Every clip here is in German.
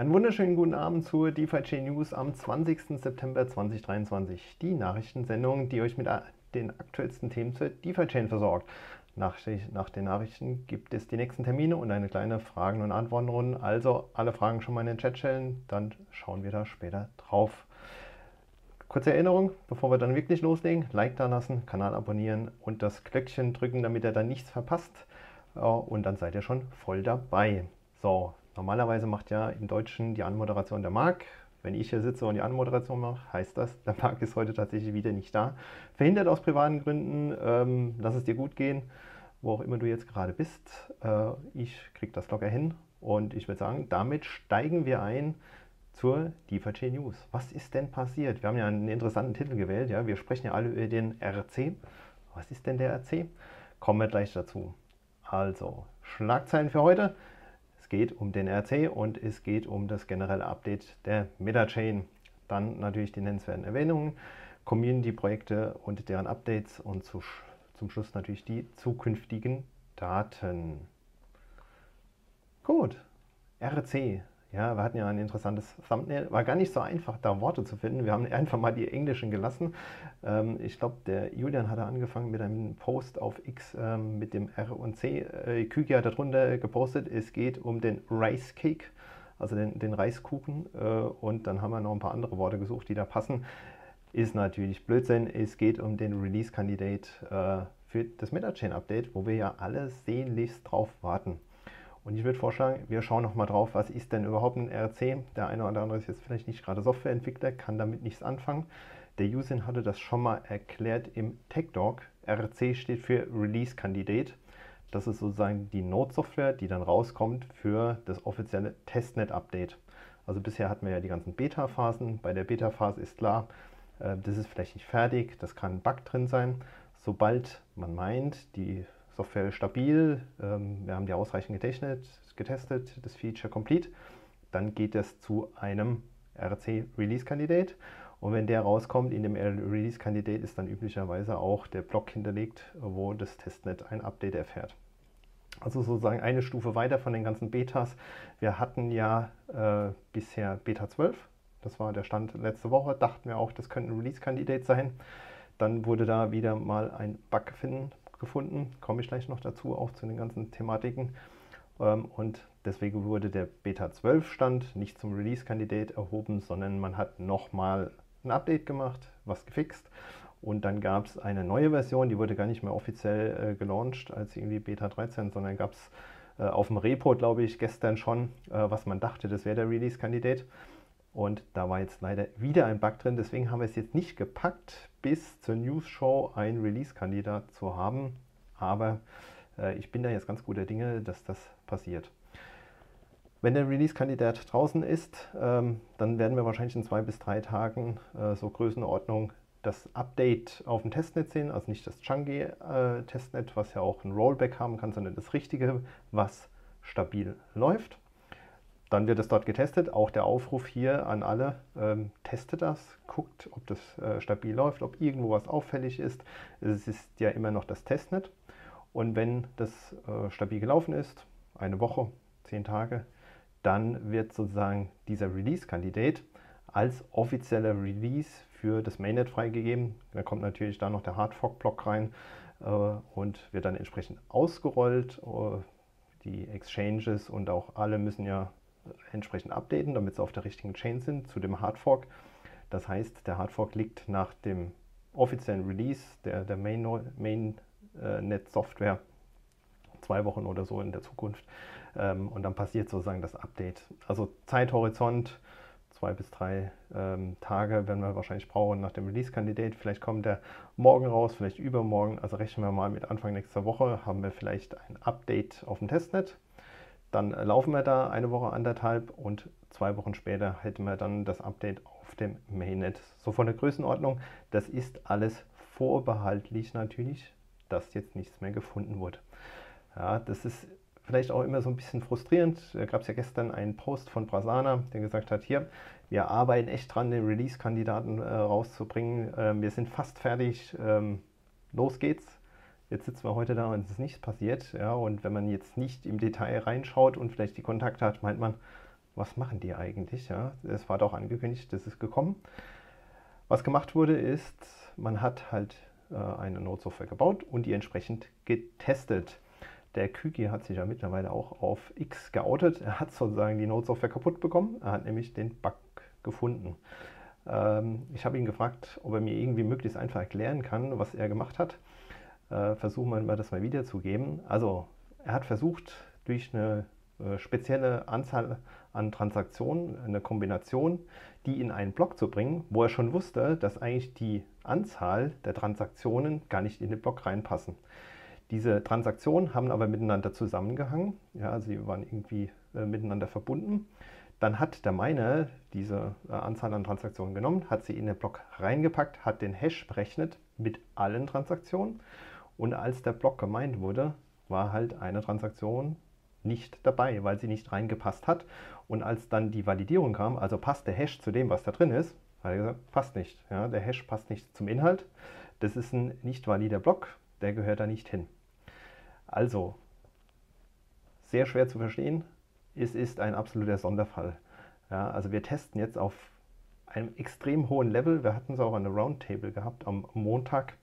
Einen wunderschönen guten Abend zur DeFi News am 20. September 2023. Die Nachrichtensendung, die euch mit den aktuellsten Themen zur DeFi Chain versorgt. Nach, nach, den Nachrichten gibt es die nächsten Termine und eine kleine Fragen- und Antwortenrunde. Also alle Fragen schon mal in den Chat stellen, dann schauen wir da später drauf. Kurze Erinnerung, bevor wir dann wirklich loslegen, Like da lassen, Kanal abonnieren und das Glöckchen drücken, damit ihr dann nichts verpasst. Und dann seid ihr schon voll dabei. So, Normalerweise macht ja im Deutschen die Anmoderation der Marc. Wenn ich hier sitze und die Anmoderation mache, heißt das, der Marc ist heute tatsächlich wieder nicht da. Verhindert aus privaten Gründen, ähm, lass es dir gut gehen, wo auch immer du jetzt gerade bist. Äh, ich kriege das locker hin und ich würde sagen, damit steigen wir ein zur DeFi News. Was ist denn passiert? Wir haben ja einen interessanten Titel gewählt. Ja? Wir sprechen ja alle über den RC. Was ist denn der RC? Kommen wir gleich dazu. Also, Schlagzeilen für heute geht um den RC und es geht um das generelle Update der Metachain. Dann natürlich die nennenswerten Erwähnungen, Community-Projekte und deren Updates und zu, zum Schluss natürlich die zukünftigen Daten. Gut, RC, ja, wir hatten ja ein interessantes Thumbnail. War gar nicht so einfach, da Worte zu finden. Wir haben einfach mal die englischen gelassen. Ähm, ich glaube, der Julian hatte angefangen mit einem Post auf X ähm, mit dem R und C. Äh, Küki hat darunter gepostet, es geht um den Rice Cake, also den, den Reiskuchen. Äh, und dann haben wir noch ein paar andere Worte gesucht, die da passen. Ist natürlich Blödsinn. Es geht um den Release-Kandidat äh, für das MetaChain-Update, wo wir ja alle sehnlichst drauf warten. Und ich würde vorschlagen, wir schauen nochmal drauf, was ist denn überhaupt ein RC? Der eine oder andere ist jetzt vielleicht nicht gerade Softwareentwickler, kann damit nichts anfangen. Der Usin hatte das schon mal erklärt im TechDog. RC steht für Release Candidate. Das ist sozusagen die Node-Software, die dann rauskommt für das offizielle Testnet-Update. Also bisher hatten wir ja die ganzen Beta-Phasen. Bei der Beta-Phase ist klar, äh, das ist vielleicht nicht fertig, das kann ein Bug drin sein. Sobald man meint, die Software stabil, ähm, wir haben die ausreichend getestet, getestet, das Feature complete, dann geht es zu einem RC Release Kandidat und wenn der rauskommt, in dem Release Kandidat ist dann üblicherweise auch der Block hinterlegt, wo das Testnet ein Update erfährt. Also sozusagen eine Stufe weiter von den ganzen Betas. Wir hatten ja äh, bisher Beta 12, das war der Stand letzte Woche, dachten wir auch, das könnte ein Release-Kandidat sein. Dann wurde da wieder mal ein Bug gefunden, gefunden. Komme ich gleich noch dazu, auch zu den ganzen Thematiken. Ähm, und deswegen wurde der Beta 12 Stand nicht zum Release-Kandidat erhoben, sondern man hat nochmal ein Update gemacht, was gefixt. Und dann gab es eine neue Version, die wurde gar nicht mehr offiziell äh, gelauncht als irgendwie Beta 13, sondern gab es äh, auf dem Repo, glaube ich, gestern schon, äh, was man dachte, das wäre der Release-Kandidat. Und da war jetzt leider wieder ein Bug drin. Deswegen haben wir es jetzt nicht gepackt, bis zur News Show ein Release-Kandidat zu haben. Aber äh, ich bin da jetzt ganz guter Dinge, dass das passiert. Wenn der Release-Kandidat draußen ist, ähm, dann werden wir wahrscheinlich in zwei bis drei Tagen äh, so Größenordnung das Update auf dem Testnet sehen, also nicht das Chunky-Testnet, äh, was ja auch ein Rollback haben kann, sondern das richtige, was stabil läuft. Dann wird es dort getestet. Auch der Aufruf hier an alle, ähm, testet das, guckt, ob das äh, stabil läuft, ob irgendwo was auffällig ist. Es ist ja immer noch das Testnet. Und wenn das äh, stabil gelaufen ist, eine Woche, zehn Tage, dann wird sozusagen dieser Release-Kandidat als offizieller Release für das Mainnet freigegeben. Da kommt natürlich da noch der Hardfork-Block rein äh, und wird dann entsprechend ausgerollt. Äh, die Exchanges und auch alle müssen ja entsprechend updaten, damit sie auf der richtigen Chain sind zu dem Hardfork. Das heißt, der Hardfork liegt nach dem offiziellen Release der, der Mainnet Main, äh, Software zwei Wochen oder so in der Zukunft. Ähm, und dann passiert sozusagen das Update. Also Zeithorizont zwei bis drei ähm, Tage werden wir wahrscheinlich brauchen nach dem Release-Kandidat. Vielleicht kommt der morgen raus, vielleicht übermorgen. Also rechnen wir mal mit Anfang nächster Woche haben wir vielleicht ein Update auf dem Testnet. Dann laufen wir da eine Woche, anderthalb und zwei Wochen später hätten wir dann das Update auf dem Mainnet. So von der Größenordnung, das ist alles vorbehaltlich natürlich, dass jetzt nichts mehr gefunden wurde. Ja, das ist vielleicht auch immer so ein bisschen frustrierend. Da gab es ja gestern einen Post von Brasana, der gesagt hat, hier, wir arbeiten echt dran, den Release-Kandidaten äh, rauszubringen. Ähm, wir sind fast fertig. Ähm, los geht's. Jetzt sitzen wir heute da und es ist nichts passiert. Ja, und wenn man jetzt nicht im Detail reinschaut und vielleicht die Kontakte hat, meint man, was machen die eigentlich? Ja, es war doch angekündigt, das ist gekommen. Was gemacht wurde, ist, man hat halt äh, eine Node-Software gebaut und die entsprechend getestet. Der Küki hat sich ja mittlerweile auch auf X geoutet. Er hat sozusagen die Node-Software kaputt bekommen. Er hat nämlich den Bug gefunden. Ähm, ich habe ihn gefragt, ob er mir irgendwie möglichst einfach erklären kann, was er gemacht hat. Äh, versuchen wir das mal wiederzugeben. Also, er hat versucht, durch eine äh, spezielle Anzahl an Transaktionen, eine Kombination, die in einen Block zu bringen, wo er schon wusste, dass eigentlich die Anzahl der Transaktionen gar nicht in den Block reinpassen. Diese Transaktionen haben aber miteinander zusammengehangen, ja, sie waren irgendwie äh, miteinander verbunden. Dann hat der Miner diese äh, Anzahl an Transaktionen genommen, hat sie in den Block reingepackt, hat den Hash berechnet mit allen Transaktionen und als der Block gemeint wurde, war halt eine Transaktion nicht dabei, weil sie nicht reingepasst hat. Und als dann die Validierung kam, also passt der Hash zu dem, was da drin ist, hat er gesagt, passt nicht. Ja, der Hash passt nicht zum Inhalt. Das ist ein nicht valider Block, der gehört da nicht hin. Also, sehr schwer zu verstehen, es ist ein absoluter Sonderfall. Ja, also wir testen jetzt auf einem extrem hohen Level. Wir hatten es auch an der Roundtable gehabt am Montag.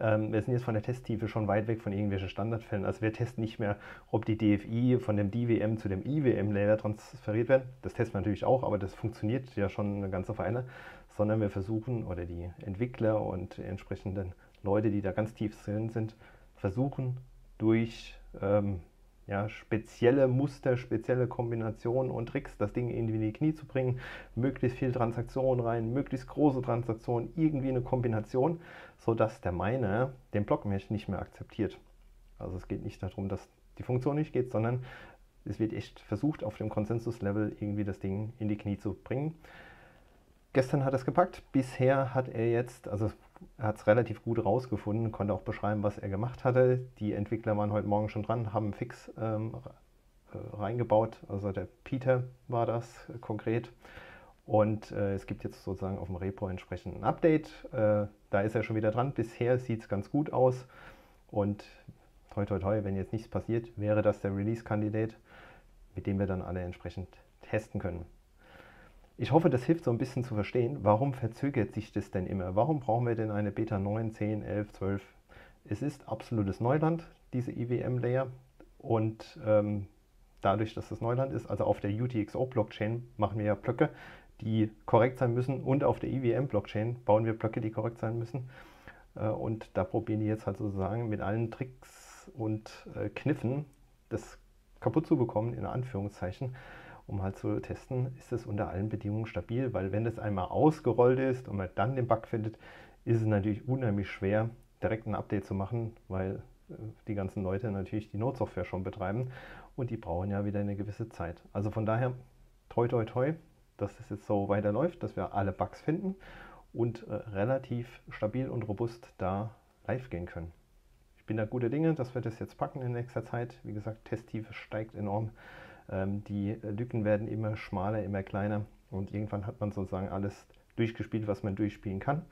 Ähm, wir sind jetzt von der Testtiefe schon weit weg von irgendwelchen Standardfällen. Also wir testen nicht mehr, ob die DFI von dem DWM zu dem IWM-Layer transferiert werden. Das testen wir natürlich auch, aber das funktioniert ja schon eine ganze Weile. Sondern wir versuchen, oder die Entwickler und entsprechenden Leute, die da ganz tief drin sind, versuchen durch ähm, ja, spezielle Muster, spezielle Kombinationen und Tricks, das Ding irgendwie in die Knie zu bringen, möglichst viel Transaktionen rein, möglichst große Transaktionen, irgendwie eine Kombination, sodass der Miner den Blockmesh nicht mehr akzeptiert. Also es geht nicht darum, dass die Funktion nicht geht, sondern es wird echt versucht, auf dem Konsensus-Level irgendwie das Ding in die Knie zu bringen. Gestern hat er es gepackt, bisher hat er jetzt, also hat es relativ gut rausgefunden, konnte auch beschreiben, was er gemacht hatte. Die Entwickler waren heute Morgen schon dran, haben Fix ähm, äh, reingebaut. Also der Peter war das konkret. Und äh, es gibt jetzt sozusagen auf dem Repo entsprechend ein Update. Äh, da ist er schon wieder dran. Bisher sieht es ganz gut aus. Und toi toi toi, wenn jetzt nichts passiert, wäre das der Release-Kandidat, mit dem wir dann alle entsprechend testen können. Ich hoffe, das hilft so ein bisschen zu verstehen, warum verzögert sich das denn immer? Warum brauchen wir denn eine Beta 9, 10, 11, 12? Es ist absolutes Neuland, diese IWM-Layer. Und ähm, dadurch, dass das Neuland ist, also auf der UTXO-Blockchain machen wir ja Blöcke, die korrekt sein müssen. Und auf der IWM-Blockchain bauen wir Blöcke, die korrekt sein müssen. Äh, und da probieren die jetzt halt sozusagen mit allen Tricks und äh, Kniffen das kaputt zu bekommen, in Anführungszeichen um halt zu testen, ist es unter allen Bedingungen stabil, weil wenn es einmal ausgerollt ist und man dann den Bug findet, ist es natürlich unheimlich schwer, direkt ein Update zu machen, weil äh, die ganzen Leute natürlich die Node-Software schon betreiben und die brauchen ja wieder eine gewisse Zeit. Also von daher, toi toi toi, dass es jetzt so weiterläuft, dass wir alle Bugs finden und äh, relativ stabil und robust da live gehen können. Ich bin da guter Dinge, dass wir das jetzt packen in nächster Zeit. Wie gesagt, Testtiefe steigt enorm. Ähm, die Lücken werden immer schmaler, immer kleiner und irgendwann hat man sozusagen alles durchgespielt, was man durchspielen kann.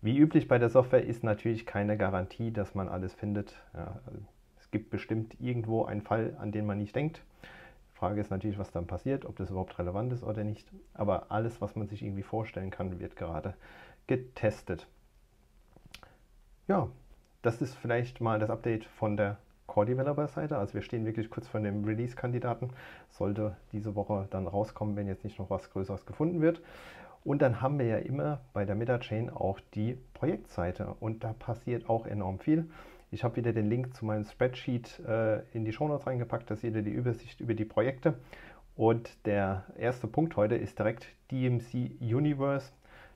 Wie üblich bei der Software ist natürlich keine Garantie, dass man alles findet. Ja, also es gibt bestimmt irgendwo einen Fall, an den man nicht denkt. Frage ist natürlich, was dann passiert, ob das überhaupt relevant ist oder nicht. Aber alles, was man sich irgendwie vorstellen kann, wird gerade getestet. Ja, das ist vielleicht mal das Update von der Core-Developer-Seite. Also wir stehen wirklich kurz vor dem Release-Kandidaten. Sollte diese Woche dann rauskommen, wenn jetzt nicht noch was Größeres gefunden wird. Und dann haben wir ja immer bei der MetaChain auch die Projektseite und da passiert auch enorm viel. Ich habe wieder den Link zu meinem Spreadsheet äh, in die Shownotes reingepackt, da seht ihr die Übersicht über die Projekte. Und der erste Punkt heute ist direkt DMC Universe.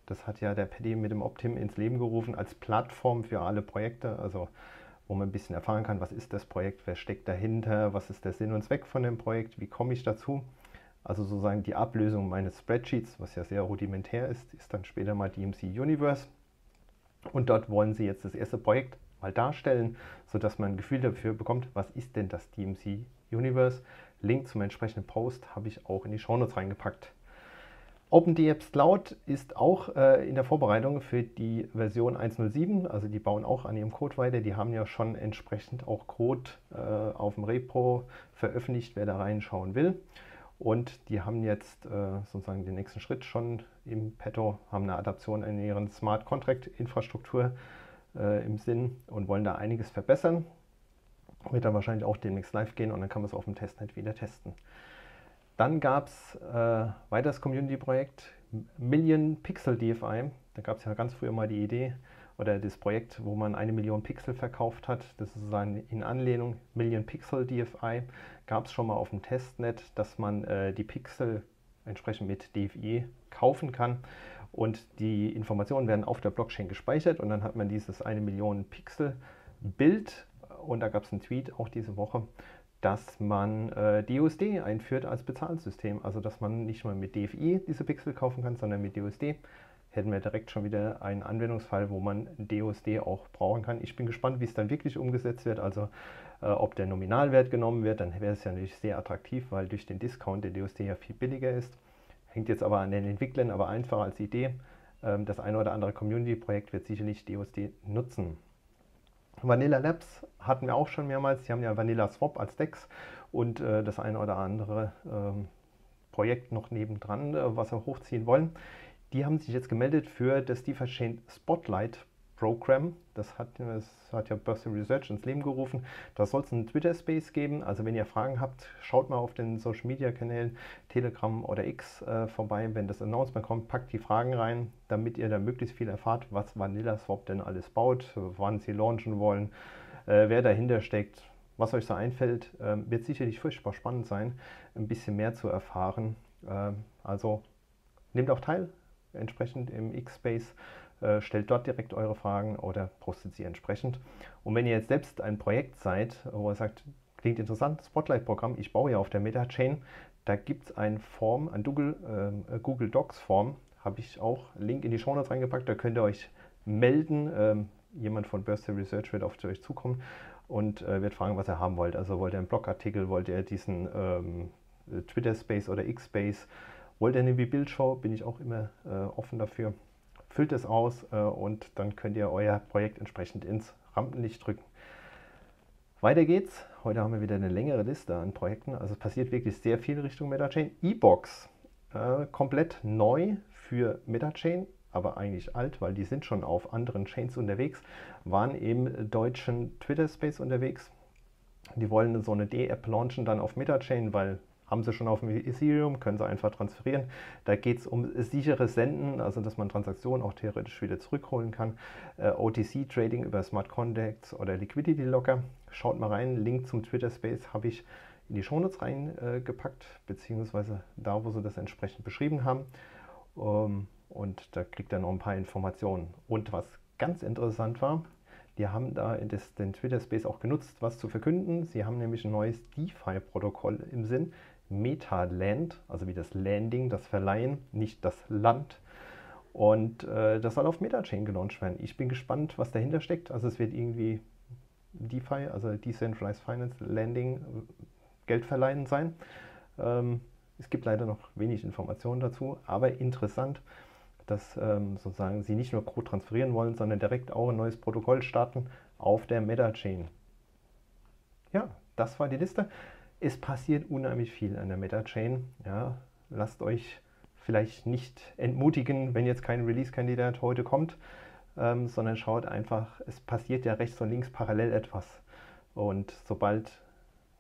Das hat ja der Paddy mit dem Optim ins Leben gerufen als Plattform für alle Projekte. Also wo man ein bisschen erfahren kann, was ist das Projekt, wer steckt dahinter, was ist der Sinn und Zweck von dem Projekt, wie komme ich dazu. Also sozusagen die Ablösung meines Spreadsheets, was ja sehr rudimentär ist, ist dann später mal DMC Universe. Und dort wollen sie jetzt das erste Projekt mal darstellen, sodass man ein Gefühl dafür bekommt, was ist denn das DMC Universe. Link zum entsprechenden Post habe ich auch in die Shownotes reingepackt. OpenDApps Cloud ist auch äh, in der Vorbereitung für die Version 1.07, also die bauen auch an ihrem Code weiter. Die haben ja schon entsprechend auch Code äh, auf dem Repo veröffentlicht, wer da reinschauen will. Und die haben jetzt äh, sozusagen den nächsten Schritt schon im Petto, haben eine Adaption in ihren Smart Contract Infrastruktur äh, im Sinn und wollen da einiges verbessern. Wird dann wahrscheinlich auch demnächst live gehen und dann kann man es auf dem Testnet wieder testen. Dann gab es äh, weiteres Community-Projekt Million Pixel DFI. Da gab es ja ganz früher mal die Idee oder das Projekt, wo man eine Million Pixel verkauft hat. Das ist sozusagen in Anlehnung Million Pixel DFI. Gab es schon mal auf dem Testnet, dass man äh, die Pixel entsprechend mit DFI kaufen kann und die Informationen werden auf der Blockchain gespeichert und dann hat man dieses eine Million Pixel Bild und da gab es einen Tweet auch diese Woche, dass man äh, DUSD einführt als Bezahlsystem. Also dass man nicht mal mit DFI diese Pixel kaufen kann, sondern mit DUSD. Hätten wir direkt schon wieder einen Anwendungsfall, wo man DUSD auch brauchen kann. Ich bin gespannt, wie es dann wirklich umgesetzt wird. Also äh, ob der Nominalwert genommen wird, dann wäre es ja natürlich sehr attraktiv, weil durch den Discount der DUSD ja viel billiger ist. Hängt jetzt aber an den Entwicklern, aber einfacher als Idee. Ähm, das eine oder andere Community-Projekt wird sicherlich DUSD nutzen. Vanilla Labs hatten wir auch schon mehrmals. Die haben ja Vanilla Swap als DEX und äh, das eine oder andere ähm, Projekt noch nebendran, äh, was sie hochziehen wollen. Die haben sich jetzt gemeldet für das DeFi Chain Spotlight Program. Das hat, das hat ja Bursty Research ins Leben gerufen. Da soll es einen Twitter-Space geben. Also wenn ihr Fragen habt, schaut mal auf den Social-Media-Kanälen Telegram oder X äh, vorbei. Wenn das Announcement kommt, packt die Fragen rein, damit ihr da möglichst viel erfahrt, was Vanilla Swap denn alles baut, wann sie launchen wollen, äh, wer dahinter steckt, was euch so einfällt. Äh, wird sicherlich furchtbar spannend sein, ein bisschen mehr zu erfahren. Ähm, also nehmt auch teil entsprechend im X-Space. Äh, stellt dort direkt eure Fragen oder postet sie entsprechend. Und wenn ihr jetzt selbst ein Projekt seid, wo ihr sagt, klingt interessant, Spotlight-Programm, ich baue ja auf der Meta-Chain, da gibt es ein Form, ein Google, äh, Google Docs Form, habe ich auch Link in die Show Notes reingepackt, da könnt ihr euch melden. Ähm, jemand von Bursty Research wird auf euch zukommen und äh, wird fragen, was ihr haben wollt. Also wollt ihr einen Blogartikel, wollt ihr diesen ähm, Twitter Space oder X Space, wollt ihr eine Bildshow, bin ich auch immer äh, offen dafür füllt es aus äh, und dann könnt ihr euer Projekt entsprechend ins Rampenlicht drücken. Weiter geht's. Heute haben wir wieder eine längere Liste an Projekten. Also es passiert wirklich sehr viel Richtung MetaChain. E-Box, äh, komplett neu für MetaChain, aber eigentlich alt, weil die sind schon auf anderen Chains unterwegs, waren im deutschen Twitter Space unterwegs. Die wollen so eine D-App launchen dann auf MetaChain, weil haben sie schon auf dem Ethereum, können sie einfach transferieren. Da geht es um sicheres Senden, also dass man Transaktionen auch theoretisch wieder zurückholen kann. Äh, OTC-Trading über Smart Contracts oder Liquidity Locker. Schaut mal rein, Link zum Twitter Space habe ich in die Shownotes reingepackt, äh, beziehungsweise da, wo sie das entsprechend beschrieben haben. Ähm, und da kriegt ihr noch ein paar Informationen. Und was ganz interessant war, die haben da das, den Twitter Space auch genutzt, was zu verkünden. Sie haben nämlich ein neues DeFi-Protokoll im Sinn, Metaland, also wie das Landing, das Verleihen, nicht das Land. Und äh, das soll auf Metachain gelauncht werden. Ich bin gespannt, was dahinter steckt. Also es wird irgendwie DeFi, also Decentralized Finance Landing, Geld verleihen sein. Ähm, es gibt leider noch wenig Informationen dazu, aber interessant, dass ähm, sozusagen sie nicht nur Code transferieren wollen, sondern direkt auch ein neues Protokoll starten auf der Metachain. Ja, das war die Liste es passiert unheimlich viel an der Meta-Chain. Ja, lasst euch vielleicht nicht entmutigen, wenn jetzt kein Release-Kandidat heute kommt, ähm, sondern schaut einfach, es passiert ja rechts und links parallel etwas. Und sobald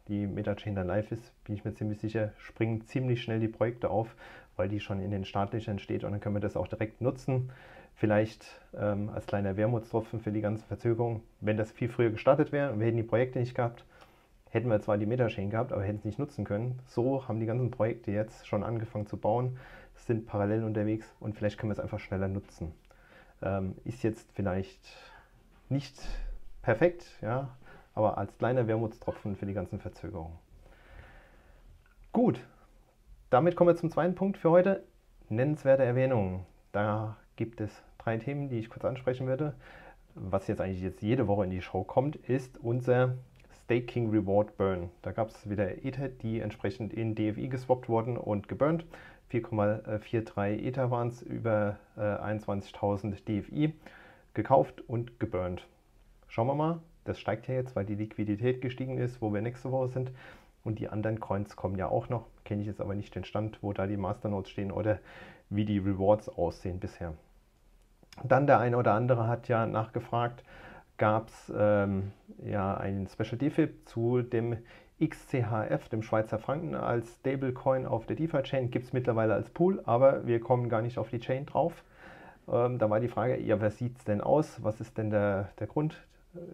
die Meta-Chain dann live ist, bin ich mir ziemlich sicher, springen ziemlich schnell die Projekte auf, weil die schon in den Startlöchern steht und dann können wir das auch direkt nutzen. Vielleicht ähm, als kleiner Wermutstropfen für die ganze Verzögerung, wenn das viel früher gestartet wäre und wir hätten die Projekte nicht gehabt, hätten wir zwar die Metachain gehabt, aber hätten es nicht nutzen können. So haben die ganzen Projekte jetzt schon angefangen zu bauen, sind parallel unterwegs und vielleicht können wir es einfach schneller nutzen. Ähm, ist jetzt vielleicht nicht perfekt, ja, aber als kleiner Wermutstropfen für die ganzen Verzögerungen. Gut, damit kommen wir zum zweiten Punkt für heute. Nennenswerte Erwähnungen. Da gibt es drei Themen, die ich kurz ansprechen werde. Was jetzt eigentlich jetzt jede Woche in die Show kommt, ist unser Staking Reward Burn. Da gab es wieder Ether, die entsprechend in DFI geswappt wurden und geburnt. 4,43 Ether waren es, über äh, 21.000 DFI gekauft und geburnt. Schauen wir mal, das steigt ja jetzt, weil die Liquidität gestiegen ist, wo wir nächste Woche sind. Und die anderen Coins kommen ja auch noch. Kenne ich jetzt aber nicht den Stand, wo da die Masternodes stehen oder wie die Rewards aussehen bisher. Dann der eine oder andere hat ja nachgefragt, gab es ähm, ja einen Special DFIP zu dem XCHF, dem Schweizer Franken, als Stablecoin auf der DeFi-Chain. Gibt es mittlerweile als Pool, aber wir kommen gar nicht auf die Chain drauf. Ähm, da war die Frage, ja, wer sieht es denn aus? Was ist denn der, der Grund?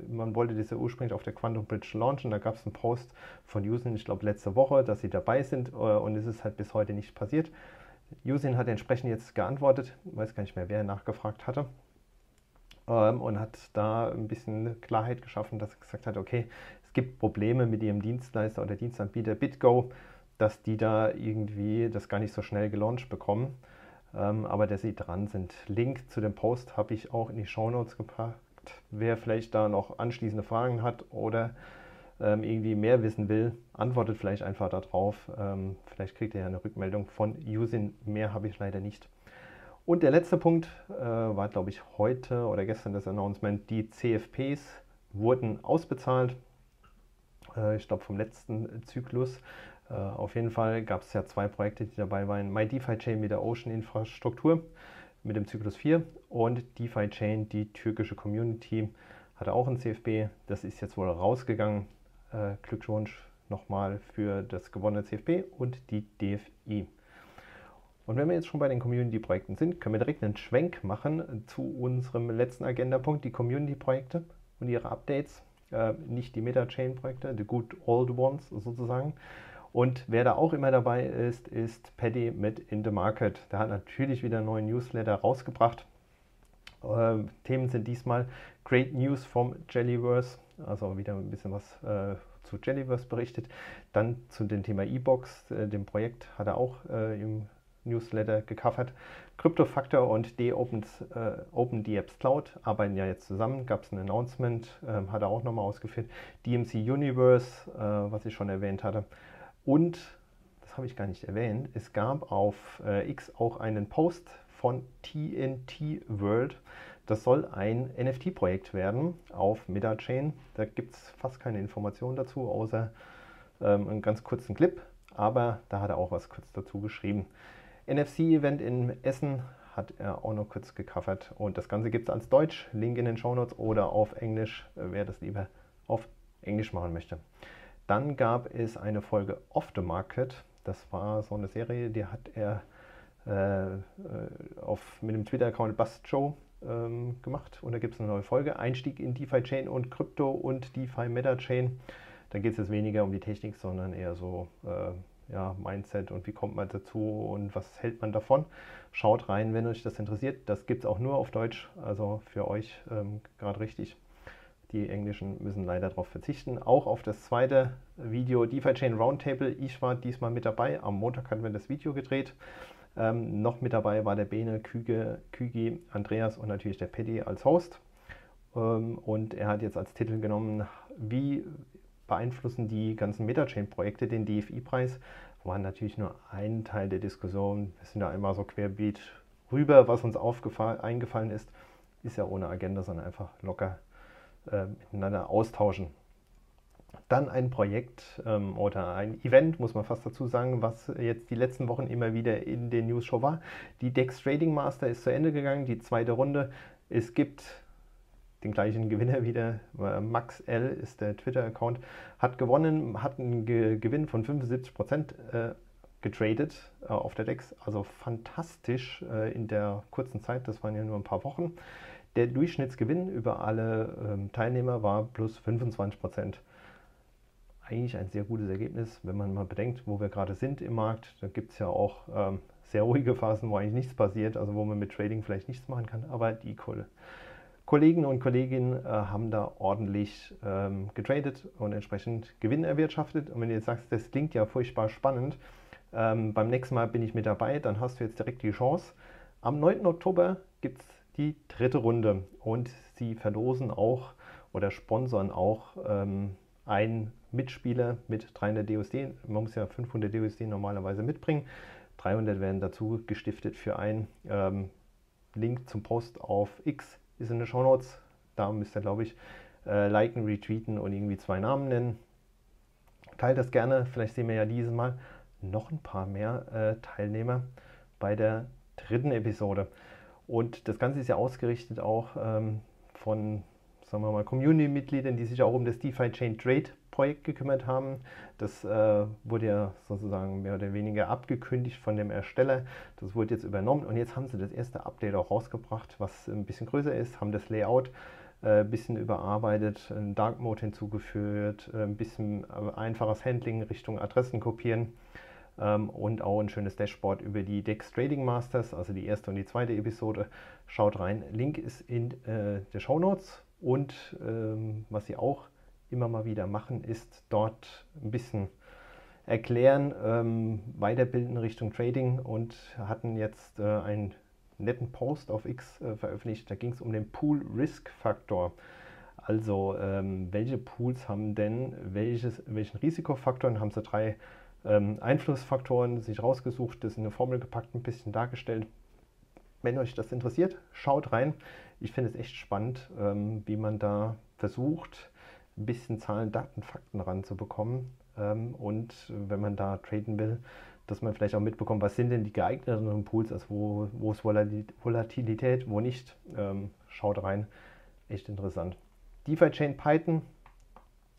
Man wollte diese ursprünglich auf der Quantum Bridge launchen. Da gab es einen Post von Usin, ich glaube letzte Woche, dass sie dabei sind äh, und es ist halt bis heute nicht passiert. Usin hat entsprechend jetzt geantwortet, weiß gar nicht mehr, wer nachgefragt hatte ähm, und hat da ein bisschen Klarheit geschaffen, dass er gesagt hat, okay, es gibt Probleme mit ihrem Dienstleister oder Dienstanbieter BitGo, dass die da irgendwie das gar nicht so schnell gelauncht bekommen ähm, aber dass sie dran sind. Link zu dem Post habe ich auch in die Show Notes gepackt. Wer vielleicht da noch anschließende Fragen hat oder ähm, irgendwie mehr wissen will, antwortet vielleicht einfach darauf. Ähm, vielleicht kriegt ihr ja eine Rückmeldung von Usin. Mehr habe ich leider nicht. Und der letzte Punkt äh, war, glaube ich, heute oder gestern das Announcement. Die CFPs wurden ausbezahlt. Äh, ich glaube, vom letzten Zyklus. Äh, auf jeden Fall gab es ja zwei Projekte, die dabei waren. MyDeFi-Chain mit der Ocean-Infrastruktur mit dem Zyklus 4 und DeFi-Chain, die türkische Community, hatte auch ein CFB. Das ist jetzt wohl rausgegangen. Äh, Glückwunsch nochmal für das gewonnene CFB und die DFI. Und wenn wir jetzt schon bei den Community-Projekten sind, können wir direkt einen Schwenk machen zu unserem letzten Agendapunkt, die Community-Projekte und ihre Updates. Äh, nicht die Meta-Chain-Projekte, the good old ones sozusagen, und wer da auch immer dabei ist, ist Paddy mit In the Market. Der hat natürlich wieder einen neuen Newsletter rausgebracht. Äh, Themen sind diesmal Great News vom Jellyverse, also wieder ein bisschen was äh, zu Jellyverse berichtet. Dann zu dem Thema E-Box, äh, dem Projekt hat er auch äh, im Newsletter gecovert. Cryptofactor und D-OpenDApps äh, OpenDApps Cloud arbeiten ja jetzt zusammen. Gab es ein Announcement, äh, hat er auch nochmal ausgeführt. DMC Universe, äh, was ich schon erwähnt hatte. Und, das habe ich gar nicht erwähnt, es gab auf äh, X auch einen Post von TNT World. Das soll ein NFT-Projekt werden auf MetaChain. Da gibt es fast keine Informationen dazu, außer ähm, einen ganz kurzen Clip. Aber da hat er auch was kurz dazu geschrieben. NFC-Event in Essen hat er auch noch kurz gecovert. Und das Ganze gibt es als Deutsch. Link in den Show Notes oder auf Englisch, äh, wer das lieber auf Englisch machen möchte. Dann gab es eine Folge Off the Market. Das war so eine Serie, die hat er äh, auf, mit dem Twitter-Account Bust Show ähm, gemacht. Und da gibt es eine neue Folge. Einstieg in DeFi Chain und Krypto und DeFi Meta Chain. Da geht es jetzt weniger um die Technik, sondern eher so äh, ja, Mindset und wie kommt man dazu und was hält man davon. Schaut rein, wenn euch das interessiert. Das gibt es auch nur auf Deutsch, also für euch ähm, gerade richtig. Die Englischen müssen leider darauf verzichten. Auch auf das zweite Video DeFi Chain Roundtable. Ich war diesmal mit dabei. Am Montag hatten wir das Video gedreht. Ähm, noch mit dabei war der Bene, Küge, Kügi, Andreas und natürlich der Paddy als Host. Ähm, und er hat jetzt als Titel genommen, wie beeinflussen die ganzen Metachain-Projekte den DFI-Preis. War natürlich nur ein Teil der Diskussion. Wir sind da einmal so querbeet rüber, was uns eingefallen ist. Ist ja ohne Agenda, sondern einfach locker äh, miteinander austauschen. Dann ein Projekt ähm, oder ein Event, muss man fast dazu sagen, was jetzt die letzten Wochen immer wieder in den News Show war. Die Dex Trading Master ist zu Ende gegangen, die zweite Runde. Es gibt den gleichen Gewinner wieder. Max L ist der Twitter-Account, hat gewonnen, hat einen Ge Gewinn von 75 Prozent äh, getradet äh, auf der DEX. Also fantastisch äh, in der kurzen Zeit, das waren ja nur ein paar Wochen. Der Durchschnittsgewinn über alle ähm, Teilnehmer war plus 25 Prozent. Eigentlich ein sehr gutes Ergebnis, wenn man mal bedenkt, wo wir gerade sind im Markt. Da gibt es ja auch ähm, sehr ruhige Phasen, wo eigentlich nichts passiert, also wo man mit Trading vielleicht nichts machen kann. Aber die Kollegen und Kolleginnen äh, haben da ordentlich ähm, getradet und entsprechend Gewinn erwirtschaftet. Und wenn du jetzt sagst, das klingt ja furchtbar spannend, ähm, beim nächsten Mal bin ich mit dabei, dann hast du jetzt direkt die Chance. Am 9. Oktober gibt es die dritte Runde und sie verlosen auch oder sponsern auch ähm, einen Mitspieler mit 300 DUSD. Man muss ja 500 DUSD normalerweise mitbringen. 300 werden dazu gestiftet für einen. Ähm, Link zum Post auf X ist in den Show Notes. Da müsst ihr, glaube ich, äh, liken, retweeten und irgendwie zwei Namen nennen. Teilt das gerne, vielleicht sehen wir ja dieses Mal noch ein paar mehr äh, Teilnehmer bei der dritten Episode. Und das Ganze ist ja ausgerichtet auch ähm, von, sagen wir mal, Community-Mitgliedern, die sich auch um das DeFi Chain Trade Projekt gekümmert haben. Das äh, wurde ja sozusagen mehr oder weniger abgekündigt von dem Ersteller. Das wurde jetzt übernommen und jetzt haben sie das erste Update auch rausgebracht, was ein bisschen größer ist, haben das Layout ein äh, bisschen überarbeitet, einen Dark Mode hinzugefügt, äh, ein bisschen äh, einfaches Handling Richtung Adressen kopieren und auch ein schönes Dashboard über die DEX Trading Masters, also die erste und die zweite Episode. Schaut rein. Link ist in äh, der Show Notes und ähm, was sie auch immer mal wieder machen, ist dort ein bisschen erklären, ähm, weiterbilden Richtung Trading und hatten jetzt äh, einen netten Post auf X äh, veröffentlicht. Da ging es um den Pool Risk Faktor. Also ähm, welche Pools haben denn welches, welchen Risikofaktoren haben sie drei ähm, Einflussfaktoren sich rausgesucht, das in eine Formel gepackt, ein bisschen dargestellt. Wenn euch das interessiert, schaut rein. Ich finde es echt spannend, ähm, wie man da versucht, ein bisschen Zahlen, Daten, Fakten ranzubekommen. Ähm, und wenn man da traden will, dass man vielleicht auch mitbekommt, was sind denn die geeigneten Pools, also wo, wo ist Volatilität, wo nicht. Ähm, schaut rein, echt interessant. DeFi Chain Python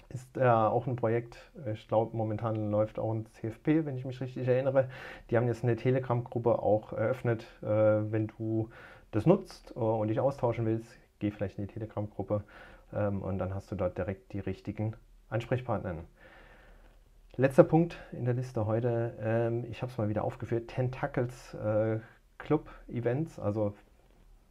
ist äh, auch ein Projekt, ich glaube momentan läuft auch ein CFP, wenn ich mich richtig erinnere. Die haben jetzt eine Telegram-Gruppe auch eröffnet. Äh, wenn du das nutzt äh, und dich austauschen willst, geh vielleicht in die Telegram-Gruppe ähm, und dann hast du dort direkt die richtigen Ansprechpartner. Letzter Punkt in der Liste heute, ähm, ich habe es mal wieder aufgeführt, Tentacles äh, Club Events, also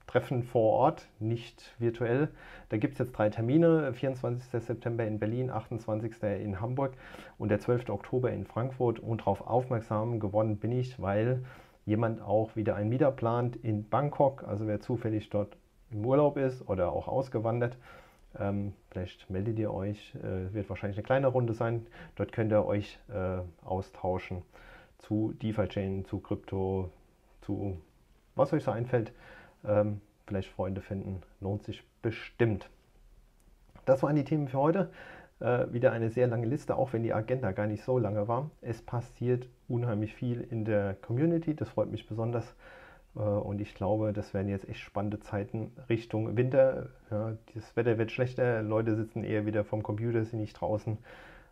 Treffen vor Ort, nicht virtuell. Da gibt es jetzt drei Termine, 24. September in Berlin, 28. in Hamburg und der 12. Oktober in Frankfurt. Und darauf aufmerksam geworden bin ich, weil jemand auch wieder ein Mieter plant in Bangkok, also wer zufällig dort im Urlaub ist oder auch ausgewandert ähm, vielleicht meldet ihr euch, äh, wird wahrscheinlich eine kleine Runde sein. Dort könnt ihr euch äh, austauschen zu DeFi-Chain, zu Krypto, zu was euch so einfällt. Ähm, vielleicht Freunde finden, lohnt sich bestimmt. Das waren die Themen für heute. Äh, wieder eine sehr lange Liste, auch wenn die Agenda gar nicht so lange war. Es passiert unheimlich viel in der Community, das freut mich besonders. Äh, und ich glaube, das werden jetzt echt spannende Zeiten Richtung Winter. Ja, das Wetter wird schlechter, Leute sitzen eher wieder vom Computer, sind nicht draußen.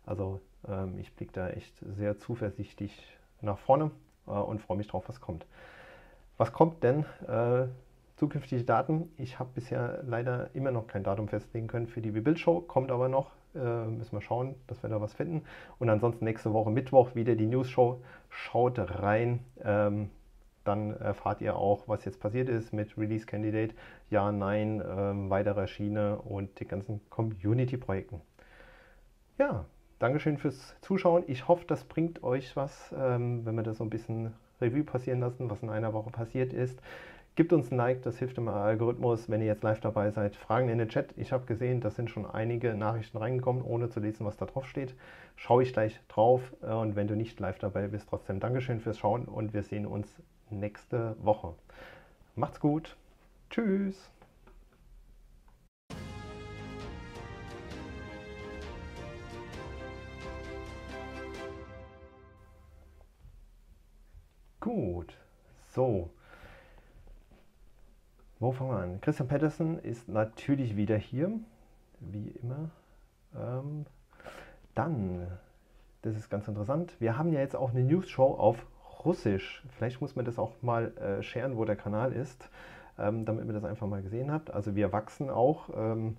Also ähm, ich blicke da echt sehr zuversichtlich nach vorne äh, und freue mich drauf, was kommt. Was kommt denn? Zukünftige Daten. Ich habe bisher leider immer noch kein Datum festlegen können für die Rebuild-Show, kommt aber noch. Äh, müssen wir schauen, dass wir da was finden. Und ansonsten nächste Woche Mittwoch wieder die News-Show. Schaut rein. Ähm, dann erfahrt ihr auch, was jetzt passiert ist mit Release Candidate, ja, nein, ähm, weiterer Schiene und den ganzen Community-Projekten. Ja, Dankeschön fürs Zuschauen. Ich hoffe, das bringt euch was, ähm, wenn wir das so ein bisschen Revue passieren lassen, was in einer Woche passiert ist. Gebt uns ein Like, das hilft im Algorithmus. Wenn ihr jetzt live dabei seid, Fragen in den Chat. Ich habe gesehen, da sind schon einige Nachrichten reingekommen, ohne zu lesen, was da drauf steht. Schaue ich gleich drauf. Äh, und wenn du nicht live dabei bist, trotzdem Dankeschön fürs Schauen und wir sehen uns nächste Woche. Macht's gut. Tschüss. Gut, so. Wo fangen wir an? Christian Patterson ist natürlich wieder hier, wie immer. Ähm, dann, das ist ganz interessant, wir haben ja jetzt auch eine News-Show auf Russisch. Vielleicht muss man das auch mal äh, scheren, wo der Kanal ist, ähm, damit ihr das einfach mal gesehen habt. Also wir wachsen auch ähm,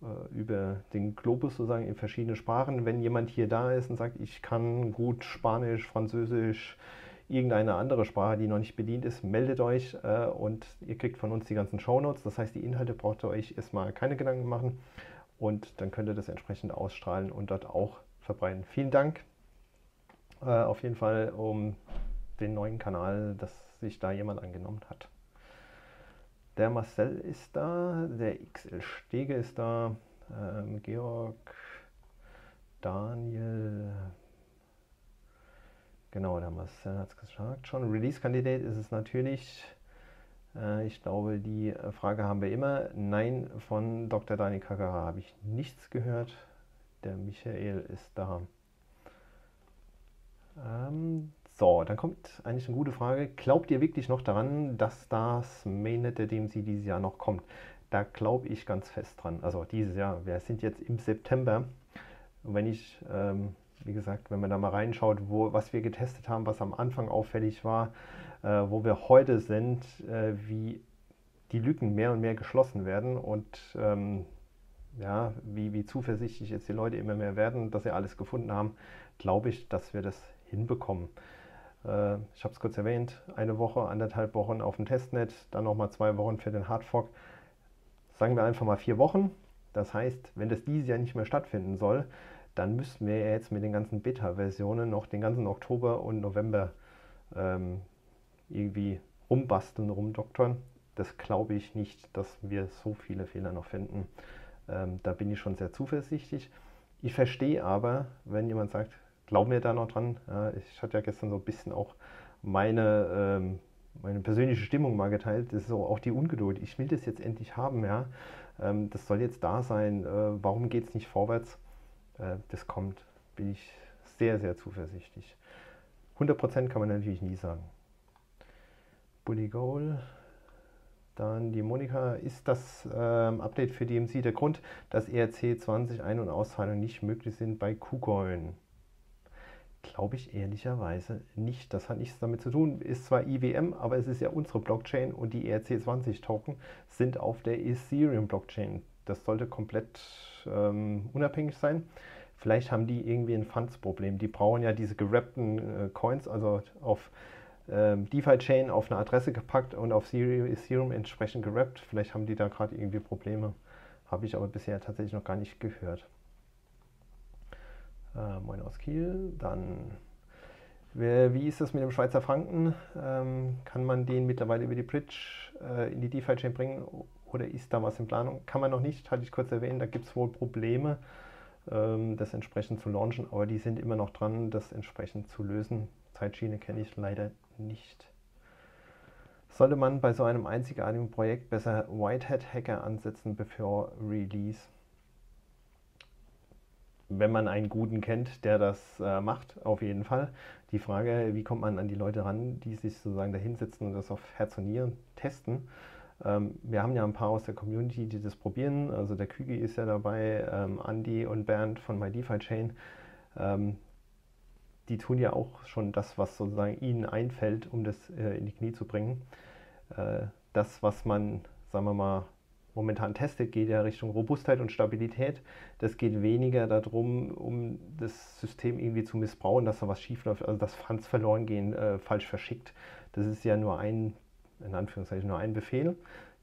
äh, über den Globus sozusagen in verschiedene Sprachen. Wenn jemand hier da ist und sagt, ich kann gut Spanisch, Französisch, irgendeine andere Sprache, die noch nicht bedient ist, meldet euch äh, und ihr kriegt von uns die ganzen Shownotes. Das heißt, die Inhalte braucht ihr euch erstmal keine Gedanken machen und dann könnt ihr das entsprechend ausstrahlen und dort auch verbreiten. Vielen Dank äh, auf jeden Fall um den neuen Kanal, dass sich da jemand angenommen hat. Der Marcel ist da, der XL Stege ist da, ähm, Georg, Daniel, genau, der Marcel hat es gesagt schon. Release-Kandidat ist es natürlich. Äh, ich glaube, die Frage haben wir immer. Nein, von Dr. Dani Kakara habe ich nichts gehört. Der Michael ist da. Ähm, so, dann kommt eigentlich eine gute Frage. Glaubt ihr wirklich noch daran, dass das Mainnet der DMC dieses Jahr noch kommt? Da glaube ich ganz fest dran. Also dieses Jahr, wir sind jetzt im September. Und wenn ich, ähm, wie gesagt, wenn man da mal reinschaut, wo, was wir getestet haben, was am Anfang auffällig war, äh, wo wir heute sind, äh, wie die Lücken mehr und mehr geschlossen werden und ähm, ja, wie, wie zuversichtlich jetzt die Leute immer mehr werden, dass sie alles gefunden haben, glaube ich, dass wir das hinbekommen. Äh, ich habe es kurz erwähnt, eine Woche, anderthalb Wochen auf dem Testnet, dann nochmal zwei Wochen für den Hardfork. Sagen wir einfach mal vier Wochen. Das heißt, wenn das dieses Jahr nicht mehr stattfinden soll, dann müssten wir jetzt mit den ganzen Beta-Versionen noch den ganzen Oktober und November ähm, irgendwie rumbasteln, rumdoktern. Das glaube ich nicht, dass wir so viele Fehler noch finden. Ähm, da bin ich schon sehr zuversichtlich. Ich verstehe aber, wenn jemand sagt, glaub mir da noch dran. Ja, ich hatte ja gestern so ein bisschen auch meine, ähm, meine persönliche Stimmung mal geteilt. Das ist so auch die Ungeduld. Ich will das jetzt endlich haben. Ja? Ähm, das soll jetzt da sein. Äh, warum geht es nicht vorwärts? Äh, das kommt, bin ich sehr, sehr zuversichtlich. 100% kann man natürlich nie sagen. Bully Goal. Dann die Monika, ist das ähm, Update für DMC der Grund, dass ERC 20 Ein- und Auszahlungen nicht möglich sind bei KuCoin? Glaube ich ehrlicherweise nicht. Das hat nichts damit zu tun. Ist zwar IWM, aber es ist ja unsere Blockchain und die ERC20-Token sind auf der Ethereum-Blockchain. Das sollte komplett ähm, unabhängig sein. Vielleicht haben die irgendwie ein Funds-Problem. Die brauchen ja diese gerappten äh, Coins, also auf ähm, DeFi-Chain auf eine Adresse gepackt und auf Ethereum entsprechend gerappt. Vielleicht haben die da gerade irgendwie Probleme. Habe ich aber bisher tatsächlich noch gar nicht gehört. Äh, moin aus Kiel. Dann, wie ist das mit dem Schweizer Franken? Ähm, kann man den mittlerweile über die Bridge äh, in die DeFi-Chain bringen oder ist da was in Planung? Kann man noch nicht, hatte ich kurz erwähnt. Da gibt es wohl Probleme, ähm, das entsprechend zu launchen, aber die sind immer noch dran, das entsprechend zu lösen. Zeitschiene kenne ich leider nicht. Sollte man bei so einem einzigartigen Projekt besser Whitehead-Hacker ansetzen bevor Release? Wenn man einen guten kennt, der das äh, macht, auf jeden Fall. Die Frage, wie kommt man an die Leute ran, die sich sozusagen da hinsetzen und das auf Herz und Nieren testen? Ähm, wir haben ja ein paar aus der Community, die das probieren. Also der Kügi ist ja dabei, ähm, Andy und Bernd von MyDeFi-Chain. Ähm, die tun ja auch schon das, was sozusagen ihnen einfällt, um das äh, in die Knie zu bringen. Äh, das, was man, sagen wir mal, momentan testet, geht ja Richtung Robustheit und Stabilität. Das geht weniger darum, um das System irgendwie zu missbrauchen, dass da was schief läuft, also dass Funds verloren gehen, äh, falsch verschickt. Das ist ja nur ein, in Anführungszeichen, nur ein Befehl.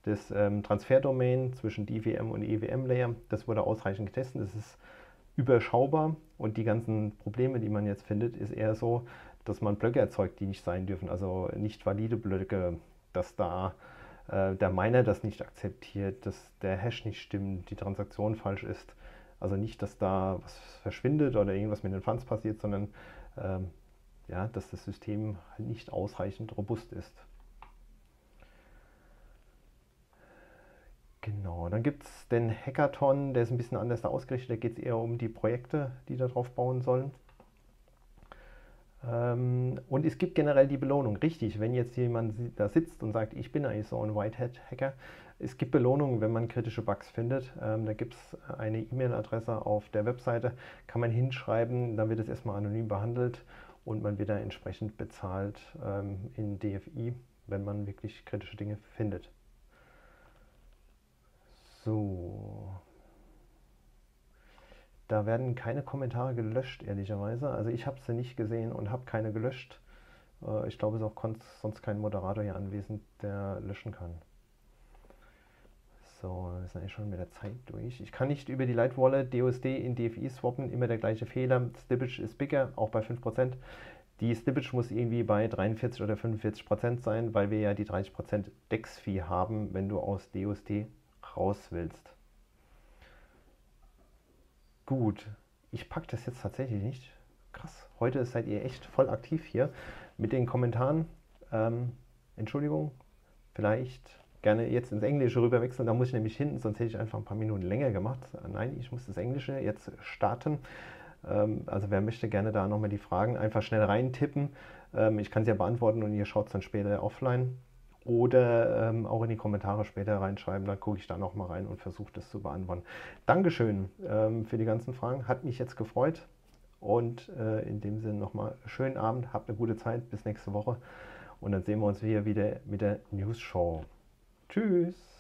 Das ähm, Transferdomain zwischen DVM und EWM-Layer, das wurde ausreichend getestet. Das ist überschaubar und die ganzen Probleme, die man jetzt findet, ist eher so, dass man Blöcke erzeugt, die nicht sein dürfen, also nicht valide Blöcke, dass da äh, der Miner das nicht akzeptiert, dass der Hash nicht stimmt, die Transaktion falsch ist. Also nicht, dass da was verschwindet oder irgendwas mit den Funds passiert, sondern ähm, ja, dass das System halt nicht ausreichend robust ist. Genau, dann gibt es den Hackathon, der ist ein bisschen anders ausgerichtet. Da geht es eher um die Projekte, die da drauf bauen sollen. Ähm, und es gibt generell die Belohnung. Richtig, wenn jetzt jemand da sitzt und sagt, ich bin eigentlich so ein Whitehead-Hacker, es gibt Belohnungen, wenn man kritische Bugs findet. Ähm, da gibt es eine E-Mail-Adresse auf der Webseite, kann man hinschreiben, dann wird es erstmal anonym behandelt und man wird da entsprechend bezahlt ähm, in DFI, wenn man wirklich kritische Dinge findet. So. Da werden keine Kommentare gelöscht, ehrlicherweise. Also ich habe sie nicht gesehen und habe keine gelöscht. Äh, ich glaube, es ist auch sonst kein Moderator hier anwesend, der löschen kann. So, wir sind eigentlich schon mit der Zeit durch. Ich kann nicht über die Light Wallet DOSD in DFI swappen. Immer der gleiche Fehler. Slippage ist bigger, auch bei 5%. Die Slippage muss irgendwie bei 43 oder 45% sein, weil wir ja die 30% Dex-Fee haben, wenn du aus DOSD raus willst. Gut, ich packe das jetzt tatsächlich nicht. Krass, heute seid ihr echt voll aktiv hier mit den Kommentaren. Ähm, Entschuldigung, vielleicht gerne jetzt ins Englische rüberwechseln. Da muss ich nämlich hinten, sonst hätte ich einfach ein paar Minuten länger gemacht. Nein, ich muss das Englische jetzt starten. Ähm, also wer möchte gerne da nochmal die Fragen einfach schnell reintippen. Ähm, ich kann sie ja beantworten und ihr schaut es dann später offline. Oder ähm, auch in die Kommentare später reinschreiben, dann gucke ich da nochmal rein und versuche das zu beantworten. Dankeschön ähm, für die ganzen Fragen, hat mich jetzt gefreut. Und äh, in dem Sinne nochmal schönen Abend, habt eine gute Zeit, bis nächste Woche. Und dann sehen wir uns hier wieder mit der News Show. Tschüss!